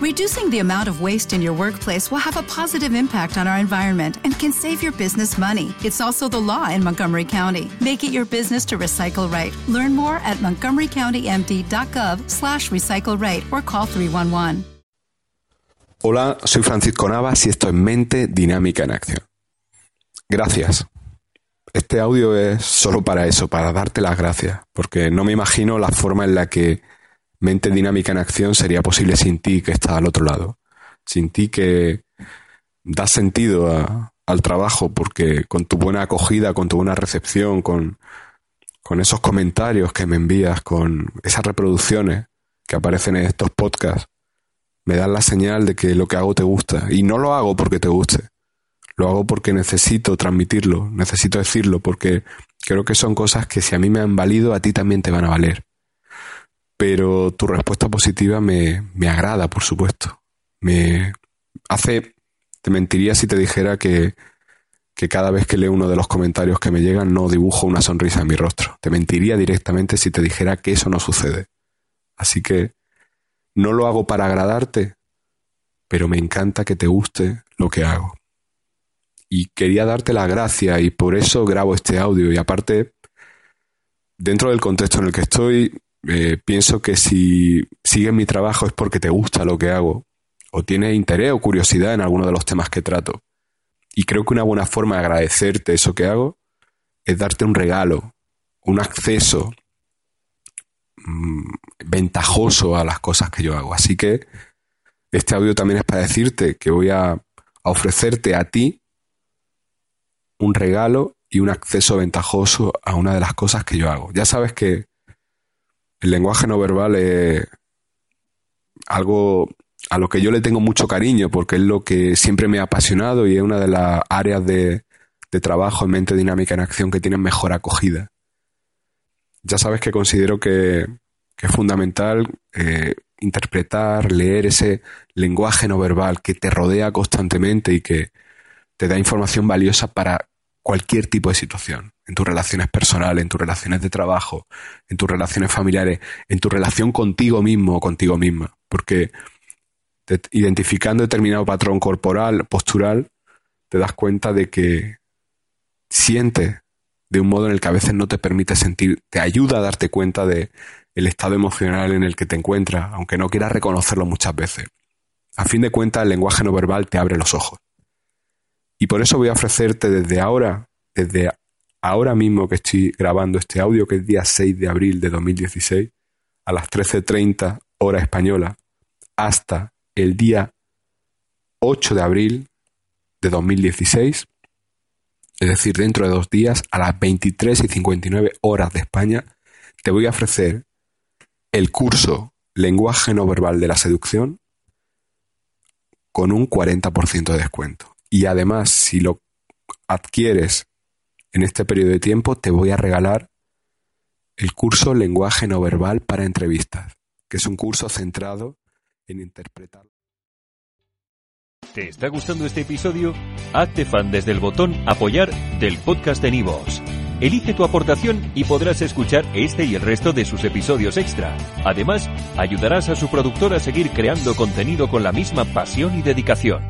Reducing the amount of waste in your workplace will have a positive impact on our environment and can save your business money. It's also the law in Montgomery County. Make it your business to recycle right. Learn more at montgomerycountymd.gov slash recycle right or call 311. Hola, soy Francisco Navas y esto es Mente Dinámica en Acción. Gracias. Este audio es solo para eso, para darte las gracias, porque no me imagino la forma en la que Mente Dinámica en Acción sería posible sin ti que estás al otro lado, sin ti que das sentido al trabajo, porque con tu buena acogida, con tu buena recepción, con, con esos comentarios que me envías, con esas reproducciones que aparecen en estos podcasts, me dan la señal de que lo que hago te gusta. Y no lo hago porque te guste, lo hago porque necesito transmitirlo, necesito decirlo, porque creo que son cosas que si a mí me han valido, a ti también te van a valer. Pero tu respuesta positiva me, me agrada, por supuesto. Me hace, te mentiría si te dijera que, que cada vez que leo uno de los comentarios que me llegan no dibujo una sonrisa en mi rostro. Te mentiría directamente si te dijera que eso no sucede. Así que no lo hago para agradarte, pero me encanta que te guste lo que hago y quería darte la gracia y por eso grabo este audio. Y aparte, dentro del contexto en el que estoy, eh, pienso que si sigues mi trabajo es porque te gusta lo que hago o tienes interés o curiosidad en alguno de los temas que trato. Y creo que una buena forma de agradecerte eso que hago es darte un regalo, un acceso mm, ventajoso a las cosas que yo hago. Así que este audio también es para decirte que voy a ofrecerte a ti un regalo y un acceso ventajoso a una de las cosas que yo hago. Ya sabes que el lenguaje no verbal es algo a lo que yo le tengo mucho cariño porque es lo que siempre me ha apasionado y es una de las áreas de, trabajo en mente dinámica en acción que tienen mejor acogida. Ya sabes que considero que, es fundamental eh, interpretar, leer ese lenguaje no verbal que te rodea constantemente y que te da información valiosa para cualquier tipo de situación, en tus relaciones personales, en tus relaciones de trabajo, en tus relaciones familiares, en tu relación contigo mismo o contigo misma, porque identificando determinado patrón corporal, postural, te das cuenta de que sientes de un modo en el que a veces no te permite sentir, te ayuda a darte cuenta de el estado emocional en el que te encuentras, aunque no quieras reconocerlo muchas veces. A fin de cuentas, el lenguaje no verbal te abre los ojos. Y por eso voy a ofrecerte desde ahora, desde ahora mismo que estoy grabando este audio, que es día 6 de abril de 2016, a las 13.30 hora española, hasta el día 8 de abril de 2016, es decir, dentro de dos días, a las 23 y 59 horas de España, te voy a ofrecer el curso Lenguaje no verbal de la seducción con un 40% de descuento. Y además, si lo adquieres en este periodo de tiempo, te voy a regalar el curso Lenguaje no verbal para entrevistas, que es un curso centrado en interpretar. ¿Te está gustando este episodio? Hazte fan desde el botón Apoyar del podcast de Nivos. Elige tu aportación y podrás escuchar este y el resto de sus episodios extra. Además, ayudarás a su productor a seguir creando contenido con la misma pasión y dedicación.